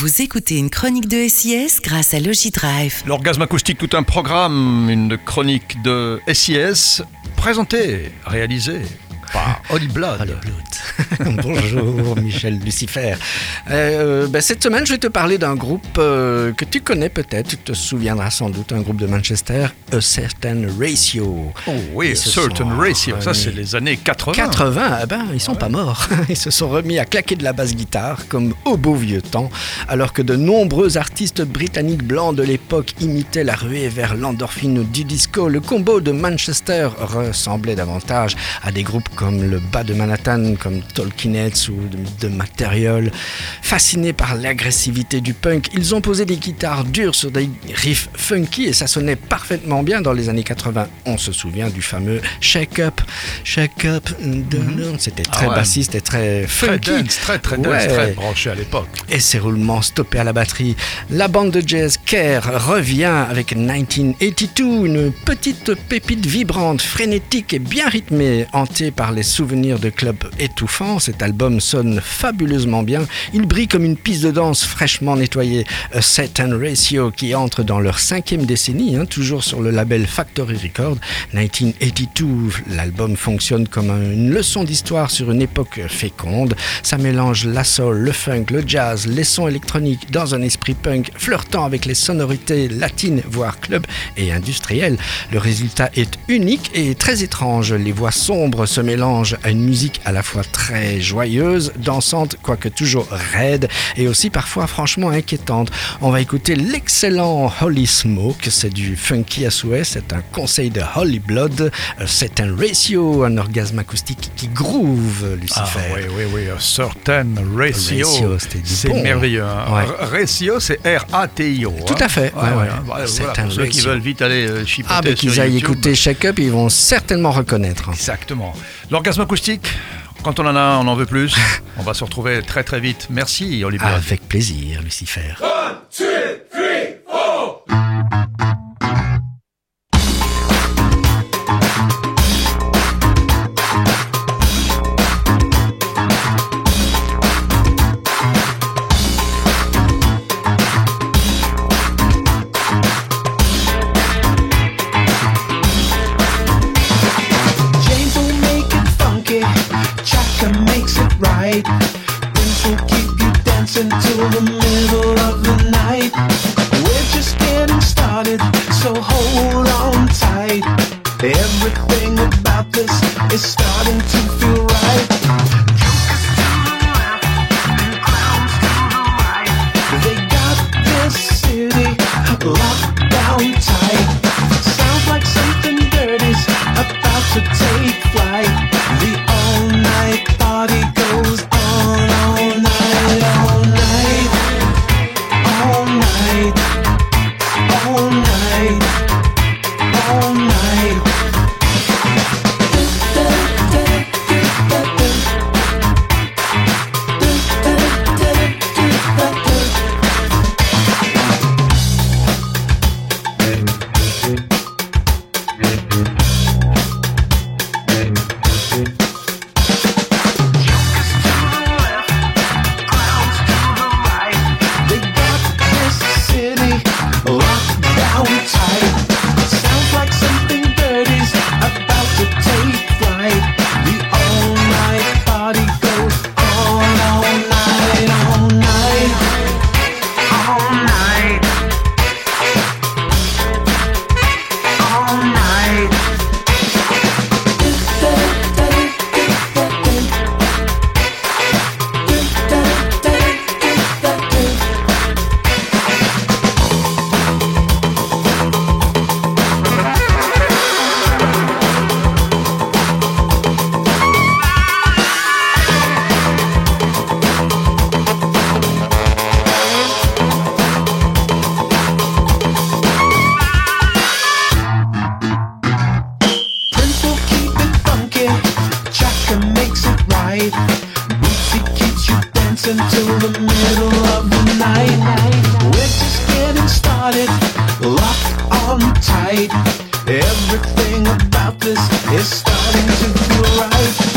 Vous écoutez une chronique de SIS grâce à Logidrive. L'orgasme acoustique, tout un programme, une chronique de SIS, présentée, réalisée par Holly Blood. Bonjour Michel Lucifer. Euh, ben, cette semaine, je vais te parler d'un groupe euh, que tu connais peut-être, tu te souviendras sans doute, un groupe de Manchester, A Certain Ratio. Oh oui, se Certain Ratio, ça c'est les années 80. 80, eh ben, ils sont pas morts. Ils se sont remis à claquer de la basse-guitare comme au beau vieux temps, alors que de nombreux artistes britanniques blancs de l'époque imitaient la ruée vers l'endorphine du disco. Le combo de Manchester ressemblait davantage à des groupes comme le Bas de Manhattan, comme Heads ou de, de Material. Fascinés par l'agressivité du punk, ils ont posé des guitares dures sur des riffs funky et ça sonnait parfaitement bien dans les années 80. On se souvient du fameux Shake Up, Shake Up, dun-dun. c'était très Ah ouais. bassiste et très. Très funky. très très Ouais. très branché à l'époque. Et ses roulements stoppés à la batterie. La bande de jazz Care revient avec 1982, une petite pépite vibrante, frénétique et bien rythmée, hantée par les souvenirs de clubs étouffants. Cet album sonne fabuleusement bien. Il brille comme une piste de danse fraîchement nettoyée. A Certain Ratio qui entre dans leur cinquième décennie, hein, toujours sur le label Factory Record. 1982, l'album fonctionne comme un- une leçon d'histoire sur une époque féconde. Ça mélange la soul, le funk, le jazz, les sons électroniques dans un esprit punk flirtant avec les sonorités latines, voire club et industrielles. Le résultat est unique et très étrange. Les voix sombres se mélangent à une musique à la fois très joyeuse, dansante, quoique toujours raide et aussi parfois franchement inquiétante. On va écouter l'excellent Holy Smoke, c'est du funky à souhait, c'est un conseil de Holy Blood, Euh, c'est un ratio, un orgasme acoustique qui groove, Lucifer. Ah oui, oui, oui, a Certain Ratio. Ratio, C'est bon. merveilleux. hein. Ouais. Ratio, c'est R-A-T-I-O. Tout hein. à fait, ouais, ouais, ouais, voilà, pour ceux qui veulent vite aller euh, chipoter Ah, mais qu'ils aillent YouTube. écouter Shake Up, ils vont certainement reconnaître. Exactement. L'orgasme acoustique, quand on en a, on en veut plus. on va se retrouver très très vite. Merci, Olivier. Avec plaisir, Lucifer. right. Music keeps you dancing till the middle of the night. We're just getting started, locked on tight. Everything about this is starting to feel right.